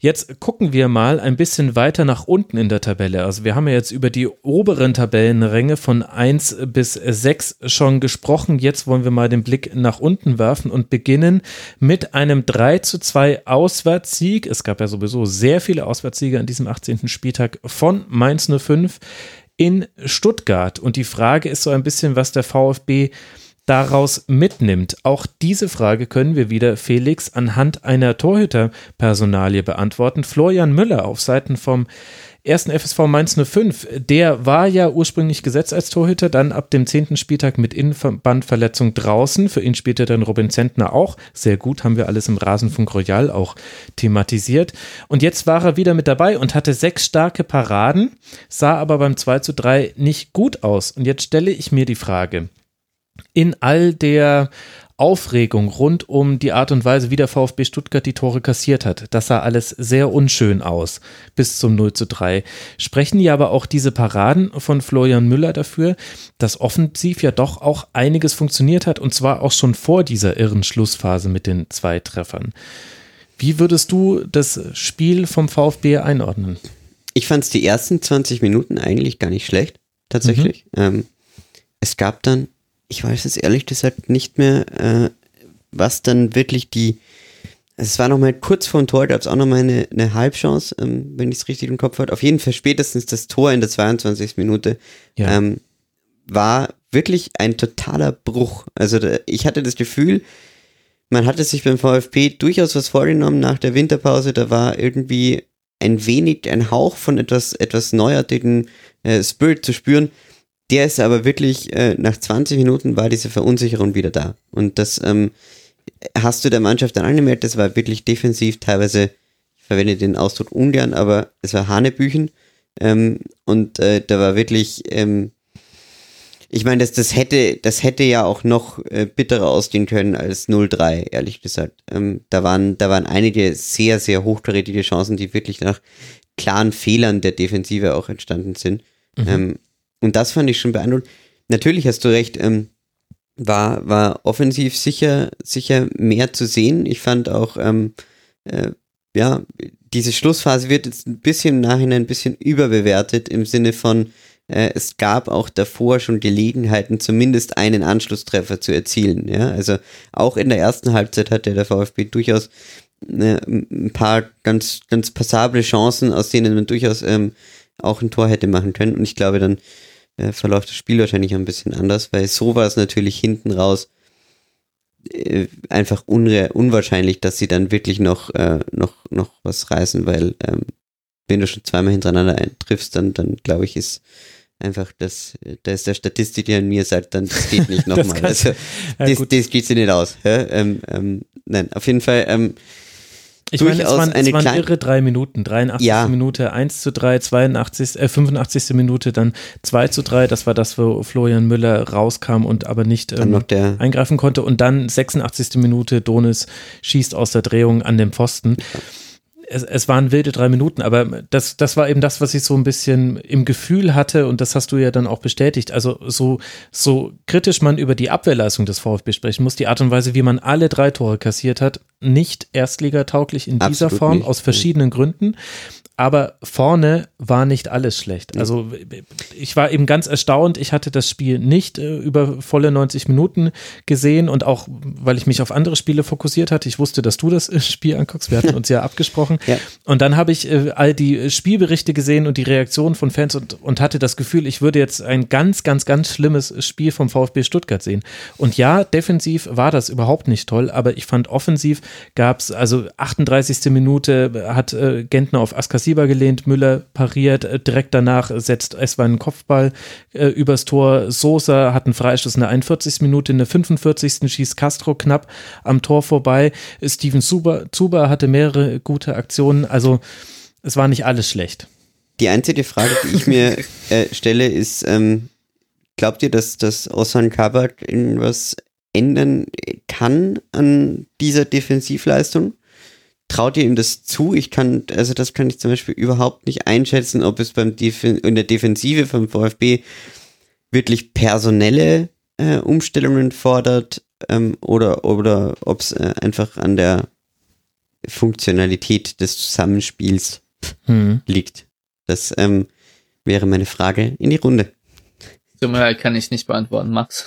Jetzt gucken wir mal ein bisschen weiter nach unten in der Tabelle. Also wir haben ja jetzt über die oberen Tabellenränge von 1 bis 6 schon gesprochen. Jetzt wollen wir mal den Blick nach unten werfen und beginnen mit einem 3 zu 2 Auswärtssieg. Es gab ja sowieso sehr viele Auswärtssiege an diesem 18. Spieltag von Mainz 05 in Stuttgart. Und die Frage ist so ein bisschen, was der VfB daraus mitnimmt. Auch diese Frage können wir wieder Felix anhand einer Torhüterpersonalie beantworten. Florian Müller auf Seiten vom ersten FSV Mainz 05, der war ja ursprünglich gesetzt als Torhüter, dann ab dem zehnten Spieltag mit Innenbandverletzung draußen. Für ihn spielte dann Robin Zentner auch. Sehr gut, haben wir alles im Rasenfunk Royal auch thematisiert. Und jetzt war er wieder mit dabei und hatte sechs starke Paraden, sah aber beim 2 zu 3 nicht gut aus. Und jetzt stelle ich mir die Frage, in all der Aufregung rund um die Art und Weise, wie der VfB Stuttgart die Tore kassiert hat. Das sah alles sehr unschön aus bis zum 0 zu 3. Sprechen ja aber auch diese Paraden von Florian Müller dafür, dass offensiv ja doch auch einiges funktioniert hat und zwar auch schon vor dieser irren Schlussphase mit den zwei Treffern. Wie würdest du das Spiel vom VfB einordnen? Ich fand es die ersten 20 Minuten eigentlich gar nicht schlecht, tatsächlich. Mhm. Ähm, es gab dann ich weiß es ehrlich gesagt nicht mehr, äh, was dann wirklich die. Also es war nochmal kurz vor dem Tor, gab es auch nochmal eine, eine Halbchance, ähm, wenn ich es richtig im Kopf hatte. Auf jeden Fall spätestens das Tor in der 22. Minute ja. ähm, war wirklich ein totaler Bruch. Also da, ich hatte das Gefühl, man hatte sich beim VfB durchaus was vorgenommen nach der Winterpause. Da war irgendwie ein wenig, ein Hauch von etwas, etwas neuartigen äh, Spirit zu spüren. Der ist aber wirklich, äh, nach 20 Minuten war diese Verunsicherung wieder da. Und das ähm, hast du der Mannschaft dann angemerkt, das war wirklich defensiv, teilweise, ich verwende den Ausdruck ungern, aber es war Hanebüchen. Ähm, und äh, da war wirklich, ähm, ich meine, das, das, hätte, das hätte ja auch noch äh, bitterer ausgehen können als 0-3, ehrlich gesagt. Ähm, da, waren, da waren einige sehr, sehr hochkarätige Chancen, die wirklich nach klaren Fehlern der Defensive auch entstanden sind. Mhm. Ähm, und das fand ich schon beeindruckend. Natürlich hast du recht, ähm, war, war offensiv sicher, sicher mehr zu sehen. Ich fand auch, ähm, äh, ja, diese Schlussphase wird jetzt ein bisschen im Nachhinein ein bisschen überbewertet im Sinne von, äh, es gab auch davor schon Gelegenheiten, zumindest einen Anschlusstreffer zu erzielen. Ja? Also auch in der ersten Halbzeit hatte der VfB durchaus äh, ein paar ganz, ganz passable Chancen, aus denen man durchaus ähm, auch ein Tor hätte machen können. Und ich glaube, dann äh, verläuft das Spiel wahrscheinlich ein bisschen anders, weil so war es natürlich hinten raus äh, einfach unwahrscheinlich, dass sie dann wirklich noch, äh, noch, noch was reißen, weil ähm, wenn du schon zweimal hintereinander triffst, dann, dann glaube ich, ist einfach das, da ist der Statistik, die an mir sagt, dann das geht nicht nochmal. also, ja, das, das geht sich nicht aus. Ähm, ähm, nein, auf jeden Fall, ich meine, es waren, eine es waren irre drei Minuten. 83. Ja. Minute 1 zu 3, 82, äh, 85. Minute dann 2 zu 3. Das war das, wo Florian Müller rauskam und aber nicht ähm, eingreifen konnte. Und dann 86. Minute, Donis schießt aus der Drehung an den Pfosten. Ja es, es waren wilde drei Minuten, aber das, das war eben das, was ich so ein bisschen im Gefühl hatte und das hast du ja dann auch bestätigt. Also so, so kritisch man über die Abwehrleistung des VfB sprechen muss, die Art und Weise, wie man alle drei Tore kassiert hat, nicht erstligatauglich in dieser Form, nicht. aus verschiedenen Gründen. Aber vorne war nicht alles schlecht. Also ich war eben ganz erstaunt. Ich hatte das Spiel nicht äh, über volle 90 Minuten gesehen und auch, weil ich mich auf andere Spiele fokussiert hatte. Ich wusste, dass du das äh, Spiel anguckst. Wir hatten uns ja abgesprochen. Ja. Und dann habe ich äh, all die Spielberichte gesehen und die Reaktionen von Fans und, und hatte das Gefühl, ich würde jetzt ein ganz, ganz, ganz schlimmes Spiel vom VfB Stuttgart sehen. Und ja, defensiv war das überhaupt nicht toll, aber ich fand offensiv gab es, also 38. Minute hat äh, Gentner auf Askasi Receiver gelehnt, Müller pariert, äh, direkt danach setzt Eswein einen Kopfball äh, übers Tor, Sosa hat einen Freistoß in der 41. Minute, in der 45. schießt Castro knapp am Tor vorbei, Steven Zuber, Zuber hatte mehrere gute Aktionen, also es war nicht alles schlecht. Die einzige Frage, die ich mir äh, stelle, ist, ähm, glaubt ihr, dass das Osan Kabak irgendwas ändern kann an dieser Defensivleistung? Traut ihr ihm das zu? Ich kann, also das kann ich zum Beispiel überhaupt nicht einschätzen, ob es beim Def in der Defensive vom VfB wirklich personelle äh, Umstellungen fordert ähm, oder, oder ob es äh, einfach an der Funktionalität des Zusammenspiels hm. liegt. Das ähm, wäre meine Frage in die Runde. Tut mir leid, kann ich nicht beantworten, Max.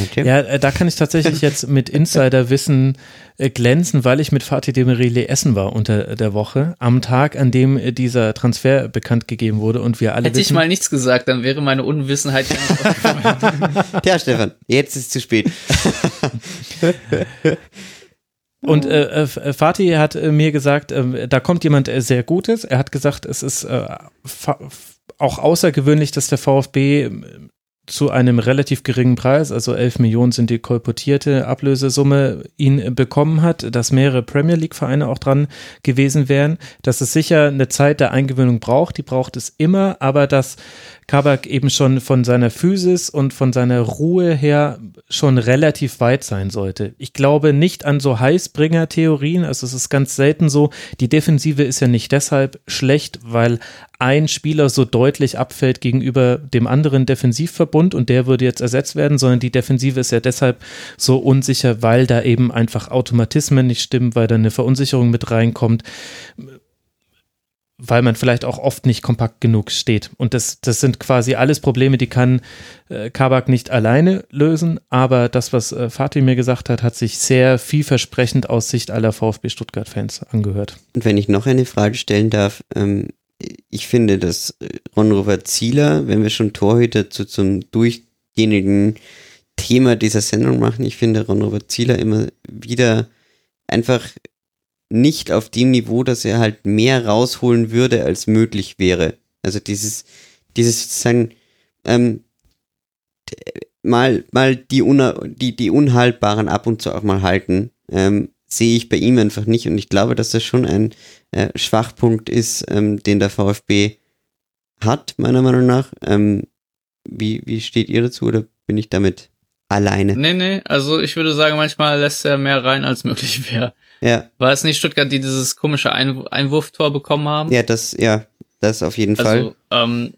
Okay. Ja, äh, da kann ich tatsächlich jetzt mit Insiderwissen äh, glänzen, weil ich mit Fatih Demirili essen war unter der Woche, am Tag, an dem äh, dieser Transfer bekannt gegeben wurde und wir alle Hätte wissen, ich mal nichts gesagt, dann wäre meine Unwissenheit Ja, Stefan, jetzt ist es zu spät. Und äh, Fatih hat mir gesagt, äh, da kommt jemand sehr Gutes. Er hat gesagt, es ist äh, auch außergewöhnlich, dass der VfB zu einem relativ geringen Preis, also 11 Millionen sind die kolportierte Ablösesumme, ihn bekommen hat, dass mehrere Premier League-Vereine auch dran gewesen wären, dass es sicher eine Zeit der Eingewöhnung braucht, die braucht es immer, aber dass Kabak eben schon von seiner Physis und von seiner Ruhe her schon relativ weit sein sollte. Ich glaube nicht an so Heißbringer-Theorien, also es ist ganz selten so, die Defensive ist ja nicht deshalb schlecht, weil ein Spieler so deutlich abfällt gegenüber dem anderen Defensivverbund und der würde jetzt ersetzt werden, sondern die Defensive ist ja deshalb so unsicher, weil da eben einfach Automatismen nicht stimmen, weil da eine Verunsicherung mit reinkommt weil man vielleicht auch oft nicht kompakt genug steht. Und das, das sind quasi alles Probleme, die kann äh, Kabak nicht alleine lösen. Aber das, was äh, Fatih mir gesagt hat, hat sich sehr vielversprechend aus Sicht aller VfB Stuttgart-Fans angehört. Und wenn ich noch eine Frage stellen darf, ähm, ich finde, dass Ron-Robert Zieler, wenn wir schon Torhüter zu, zum durchgehenden Thema dieser Sendung machen, ich finde Ron-Robert Zieler immer wieder einfach nicht auf dem Niveau, dass er halt mehr rausholen würde, als möglich wäre. Also dieses, dieses sozusagen, ähm, mal, mal die, die, die Unhaltbaren ab und zu auch mal halten, ähm, sehe ich bei ihm einfach nicht. Und ich glaube, dass das schon ein äh, Schwachpunkt ist, ähm, den der VfB hat, meiner Meinung nach. Ähm, wie, wie steht ihr dazu oder bin ich damit alleine? Nee, nee, also ich würde sagen, manchmal lässt er mehr rein, als möglich wäre. Ja. War es nicht Stuttgart, die dieses komische Ein Einwurftor bekommen haben? Ja, das, ja, das auf jeden also, Fall. Ähm,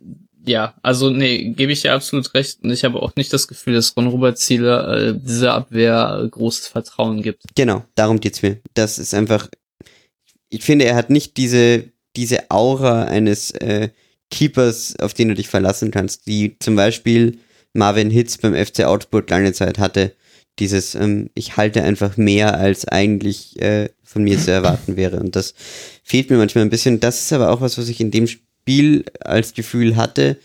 ja, also nee, gebe ich dir absolut recht. Und ich habe auch nicht das Gefühl, dass Ron Robert Ziele äh, dieser Abwehr äh, großes Vertrauen gibt. Genau, darum geht's mir. Das ist einfach, ich finde, er hat nicht diese, diese Aura eines äh, Keepers, auf den du dich verlassen kannst, die zum Beispiel Marvin Hitz beim FC Augsburg lange Zeit hatte dieses, ähm, ich halte einfach mehr, als eigentlich äh, von mir zu erwarten wäre. Und das fehlt mir manchmal ein bisschen. Das ist aber auch was, was ich in dem Spiel als Gefühl hatte.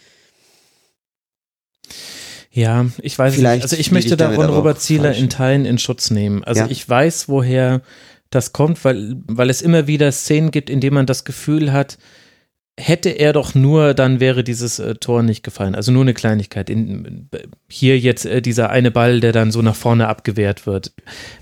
Ja, ich weiß Vielleicht nicht. Also ich möchte da Ron Robert Zieler in Teilen in Schutz nehmen. Also ja. ich weiß, woher das kommt, weil, weil es immer wieder Szenen gibt, in denen man das Gefühl hat, hätte er doch nur, dann wäre dieses äh, Tor nicht gefallen. Also nur eine Kleinigkeit. In, hier jetzt äh, dieser eine Ball, der dann so nach vorne abgewehrt wird.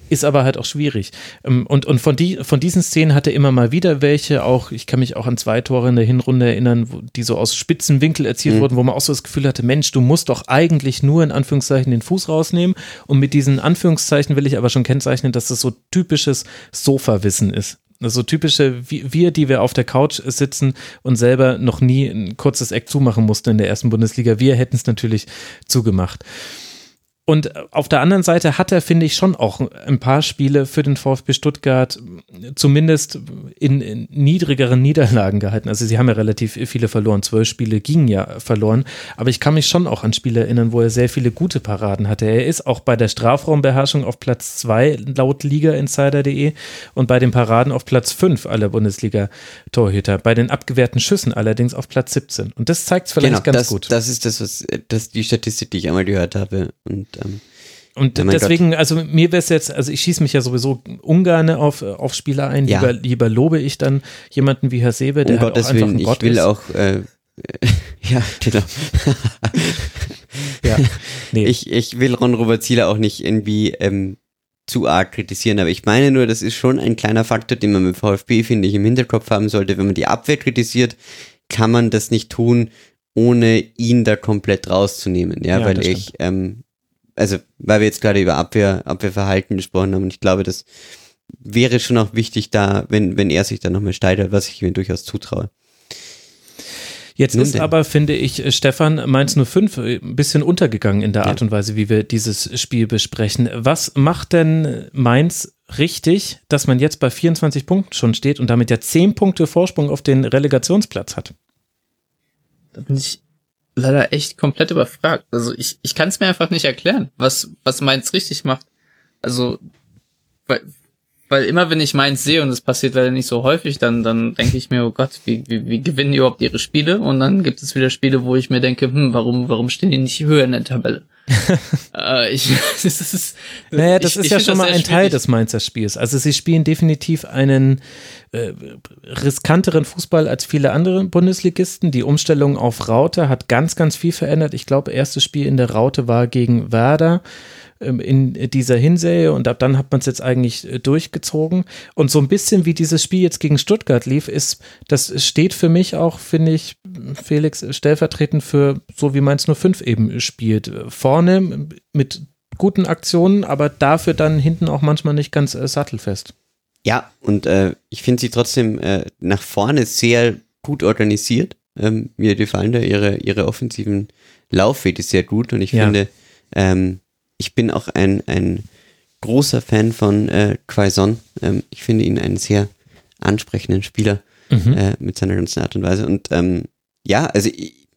Ist aber halt auch schwierig. Ähm, und, und von, die, von diesen Szenen hatte immer mal wieder welche, auch, ich kann mich auch an zwei Tore in der Hinrunde erinnern, wo, die so aus spitzen Winkel erzielt mhm. wurden, wo man auch so das Gefühl hatte, Mensch, du musst doch eigentlich nur in Anführungszeichen den Fuß rausnehmen. Und mit diesen Anführungszeichen will ich aber schon kennzeichnen, dass das so typisches Sofa-Wissen ist. So typische wir, die wir auf der Couch sitzen und selber noch nie ein kurzes Eck zumachen mussten in der ersten Bundesliga. Wir hätten es natürlich zugemacht. Und auf der anderen Seite hat er, finde ich, schon auch ein paar Spiele für den VfB Stuttgart zumindest in, in, niedrigeren Niederlagen gehalten. Also sie haben ja relativ viele verloren. Zwölf Spiele gingen ja verloren. Aber ich kann mich schon auch an Spiele erinnern, wo er sehr viele gute Paraden hatte. Er ist auch bei der Strafraumbeherrschung auf Platz zwei laut Liga-Insider.de und bei den Paraden auf Platz fünf aller Bundesliga-Torhüter. Bei den abgewehrten Schüssen allerdings auf Platz 17. Und das zeigt es vielleicht genau, ganz das, gut. Das ist das, was das die Statistik, die ich einmal gehört habe. Und, ähm, und Oh deswegen, also mir wäre es jetzt, also ich schieße mich ja sowieso ungern auf, auf Spieler ein. Ja. Lieber, lieber lobe ich dann jemanden wie Herr Sebe, der um halt auch Gottes Willen, ein ich Gott will ist. auch, äh, ja, genau. ja. nee. Ich, ich will Ron Robert Zieler auch nicht irgendwie ähm, zu arg kritisieren, aber ich meine nur, das ist schon ein kleiner Faktor, den man mit VfB, finde ich, im Hinterkopf haben sollte. Wenn man die Abwehr kritisiert, kann man das nicht tun, ohne ihn da komplett rauszunehmen. Ja, Ja, weil ich, ähm, also, weil wir jetzt gerade über Abwehr, Abwehrverhalten gesprochen haben und ich glaube, das wäre schon auch wichtig da, wenn, wenn er sich da nochmal steigert, was ich ihm durchaus zutraue. Jetzt Nun ist denn. aber, finde ich, äh, Stefan Mainz 05 ein bisschen untergegangen in der Ja. Art und Weise, wie wir dieses Spiel besprechen. Was macht denn Mainz richtig, dass man jetzt bei 24 Punkten schon steht und damit ja 10 Punkte Vorsprung auf den Relegationsplatz hat? Da bin ich leider echt komplett überfragt. Also ich, ich kann es mir einfach nicht erklären, was, was Mainz richtig macht. Also, weil, weil immer wenn ich Mainz sehe, und das passiert leider nicht so häufig, dann, dann denke ich mir, oh Gott, wie, wie, wie gewinnen die überhaupt ihre Spiele? Und dann gibt es wieder Spiele, wo ich mir denke, hm, warum, warum stehen die nicht höher in der Tabelle? äh, ich, das ist, Naja, das ich- ist ich ja schon mal ein Teil des Mainzer Spiels. Also sie spielen definitiv einen äh, riskanteren Fußball als viele andere Bundesligisten. Die Umstellung auf Raute hat ganz, ganz viel verändert. Ich glaube, erstes Spiel in der Raute war gegen Werder in dieser Hinserie und ab dann hat man es jetzt eigentlich äh, durchgezogen. Und so ein bisschen wie dieses Spiel jetzt gegen Stuttgart lief, ist, das steht für mich auch, finde ich, Felix, stellvertretend für so wie Mainz 05 eben spielt. Vorne mit guten Aktionen, aber dafür dann hinten auch manchmal nicht ganz äh, sattelfest. Ja, und äh, ich finde sie trotzdem äh, nach vorne sehr gut organisiert. Ähm, mir gefallen da ihre, ihre offensiven Laufwege sehr gut und ich Ja. finde, ähm, ich bin auch ein, ein großer Fan von äh, Quaison. Ähm, ich finde ihn einen sehr ansprechenden Spieler äh, mit seiner ganzen Art und Weise. Und ähm, ja, also ich,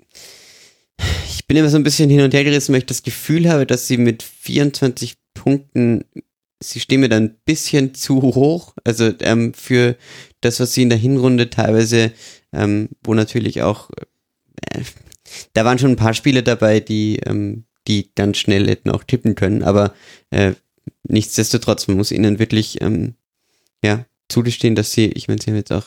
ich bin immer so ein bisschen hin und her gerissen, weil ich das Gefühl habe, dass sie mit 24 Punkten, sie stehen mir da ein bisschen zu hoch. Also ähm, für das, was sie in der Hinrunde teilweise, ähm, wo natürlich auch, äh, da waren schon ein paar Spiele dabei, die, ähm, die ganz schnell hätten auch tippen können, aber äh, nichtsdestotrotz, man muss ihnen wirklich, ähm, ja, zugestehen, dass sie, ich meine, sie haben jetzt auch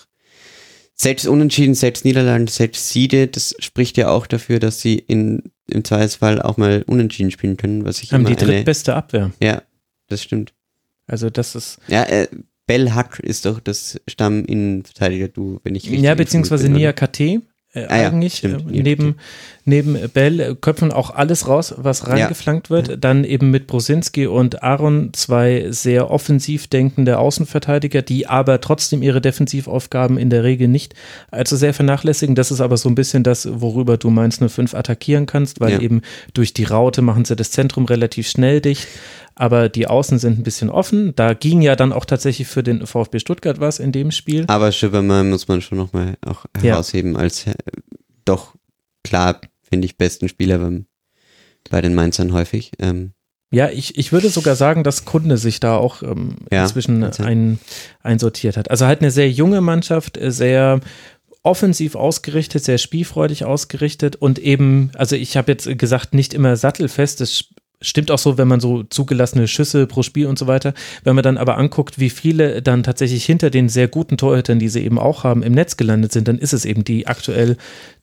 selbst Unentschieden, selbst Niederlagen, selbst Siege, das spricht ja auch dafür, dass sie in, im Zweifelsfall auch mal Unentschieden spielen können, was ich Haben immer die eine, drittbeste Abwehr. ja, das stimmt. Also das ist, Ja, äh, Bell Hack ist doch das Stamm-Innenverteidiger, du, wenn ich richtig ja, beziehungsweise bin? Nia KT. Äh, Ah ja, eigentlich stimmt, äh, Nia neben, neben Bell äh, köpfen auch alles raus, was reingeflankt wird. Dann eben mit Brosinski und Aaron zwei sehr offensiv denkende Außenverteidiger, die aber trotzdem ihre Defensivaufgaben in der Regel nicht allzu sehr vernachlässigen. Das ist aber so ein bisschen das, worüber du Mainz 05 attackieren kannst, weil Ja. eben durch die Raute machen sie das Zentrum relativ schnell dicht. Aber die Außen sind ein bisschen offen. Da ging ja dann auch tatsächlich für den VfB Stuttgart was in dem Spiel. Aber Schöbermann muss man schon nochmal auch Ja. herausheben als äh, doch klar, finde ich, besten Spieler beim, bei den Mainzern häufig. Ähm, Ja, ich, ich würde sogar sagen, dass Kunde sich da auch ähm, Ja, inzwischen ein, einsortiert hat. Also halt eine sehr junge Mannschaft, äh, sehr offensiv ausgerichtet, sehr spielfreudig ausgerichtet und eben, also ich habe jetzt gesagt, nicht immer sattelfest, das stimmt auch so, wenn man so zugelassene Schüsse pro Spiel und so weiter, wenn man dann aber anguckt, wie viele dann tatsächlich hinter den sehr guten Torhütern, die sie eben auch haben, im Netz gelandet sind, dann ist es eben die aktuell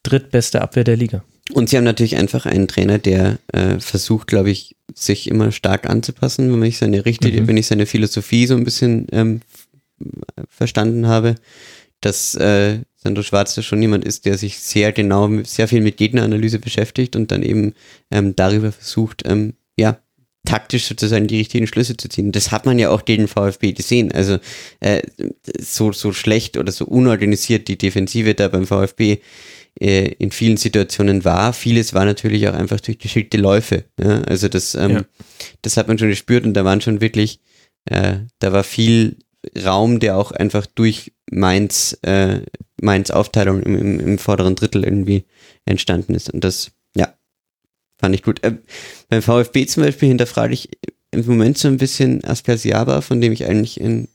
drittbeste Abwehr der Liga. Und sie haben natürlich einfach einen Trainer, der äh, versucht, glaube ich, sich immer stark anzupassen, wenn ich seine richtige, Mhm. wenn ich seine Philosophie so ein bisschen ähm, verstanden habe, dass äh, Sandro Schwarz da schon jemand ist, der sich sehr genau, sehr viel mit Gegneranalyse beschäftigt und dann eben ähm, darüber versucht, ähm, ja, taktisch sozusagen die richtigen Schlüsse zu ziehen. Das hat man ja auch gegen VfB gesehen. Also äh, so, so schlecht oder so unorganisiert die Defensive da beim VfB äh, in vielen Situationen war. Vieles war natürlich auch einfach durch geschickte Läufe. Ja? Also das, ähm, ja. das hat man schon gespürt und da waren schon wirklich, äh, da war viel Raum, der auch einfach durch Mainz, äh, Mainz Aufteilung im, im, im vorderen Drittel irgendwie entstanden ist. Und das, fand ich gut. Äh, beim VfB zum Beispiel hinterfrage ich im Moment so ein bisschen Askasiaba, von dem ich eigentlich ein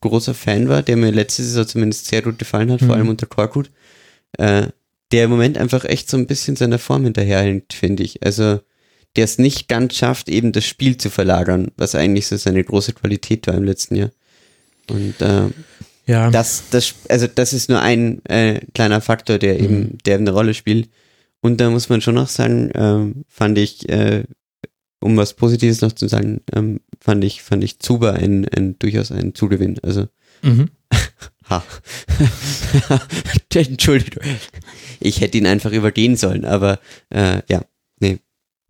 großer Fan war, der mir letzte Saison zumindest sehr gut gefallen hat, mhm. vor allem unter Korkut, äh, der im Moment einfach echt so ein bisschen seiner Form hinterherhängt, finde ich. Also der es nicht ganz schafft, eben das Spiel zu verlagern, was eigentlich so seine große Qualität war im letzten Jahr. Und äh, ja. das, das, also das ist nur ein äh, kleiner Faktor, der eben, mhm. der eine Rolle spielt. Und da muss man schon noch sagen, äh, fand ich, äh, um was Positives noch zu sagen, ähm, fand ich, fand ich Zuba ein, ein durchaus ein Zugewinn. Also mhm. ha. Entschuldigung. Ich hätte ihn einfach übergehen sollen, aber äh, ja, nee,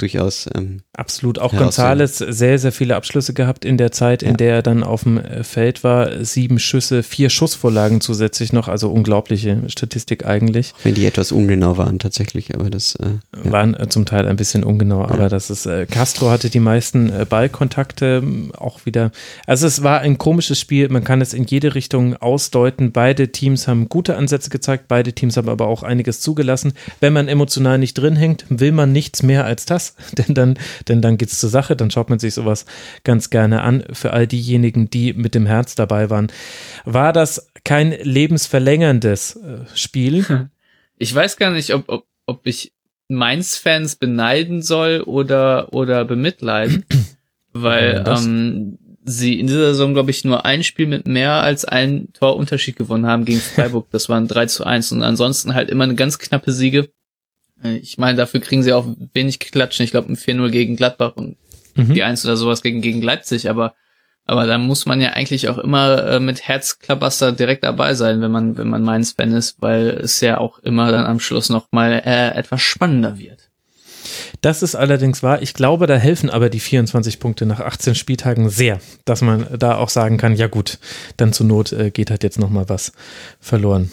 durchaus. Ähm, Absolut. Auch Gonzales sehr, sehr viele Abschlüsse gehabt in der Zeit, in der er dann auf dem äh, Feld war. Sieben Schüsse, vier Schussvorlagen zusätzlich noch. Also unglaubliche Statistik eigentlich. Wenn die etwas ungenau waren tatsächlich, aber das äh, ja. waren äh, zum Teil ein bisschen ungenau. Ja. Aber das ist äh, Castro hatte die meisten äh, Ballkontakte ähm, auch wieder. Also es war ein komisches Spiel. Man kann es in jede Richtung ausdeuten. Beide Teams haben gute Ansätze gezeigt. Beide Teams haben aber auch einiges zugelassen. Wenn man emotional nicht drin hängt, will man nichts mehr als das, denn dann denn dann geht es zur Sache, dann schaut man sich sowas ganz gerne an. Für all diejenigen, die mit dem Herz dabei waren. War das kein lebensverlängerndes äh, Spiel? Ich weiß gar nicht, ob, ob, ob ich Mainz-Fans beneiden soll oder, oder bemitleiden, weil ähm, sie in dieser Saison, glaube ich, nur ein Spiel mit mehr als ein Torunterschied gewonnen haben gegen Freiburg. Das waren 3 zu 1 und ansonsten halt immer eine ganz knappe Siege. Äh, ich meine, dafür kriegen sie auch wenig Klatschen. Ich glaube, ein 4-0 gegen Gladbach und mhm. die 1 oder sowas gegen, gegen Leipzig, aber aber da muss man ja eigentlich auch immer äh, mit Herzklabaster direkt dabei sein, wenn man, wenn man Mainz-Fan ist, weil es ja auch immer dann am Schluss nochmal äh, etwas spannender wird. Das ist allerdings wahr. Ich glaube, da helfen aber die 24 Punkte nach 18 Spieltagen sehr, dass man da auch sagen kann, ja gut, dann zur Not äh, geht halt jetzt nochmal was verloren.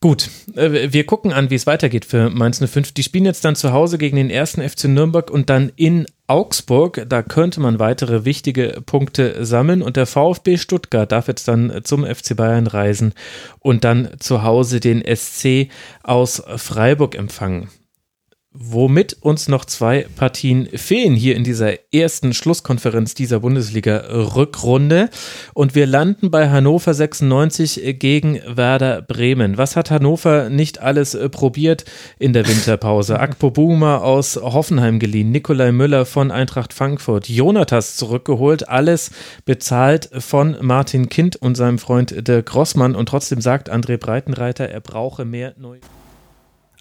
Gut, äh, wir gucken an, wie es weitergeht für Mainz 05. Die spielen jetzt dann zu Hause gegen den ersten FC Nürnberg und dann in Augsburg. Da könnte man weitere wichtige Punkte sammeln und der VfB Stuttgart darf jetzt dann zum FC Bayern reisen und dann zu Hause den SC aus Freiburg empfangen womit uns noch zwei Partien fehlen hier in dieser ersten Schlusskonferenz dieser Bundesliga-Rückrunde. Und wir landen bei Hannover 96 gegen Werder Bremen. Was hat Hannover nicht alles äh, probiert in der Winterpause? Akpo Buma aus Hoffenheim geliehen, Nikolai Müller von Eintracht Frankfurt, Jonatas zurückgeholt, alles bezahlt von Martin Kind und seinem Freund Dirk Grossmann. Und trotzdem sagt André Breitenreiter, er brauche mehr neue.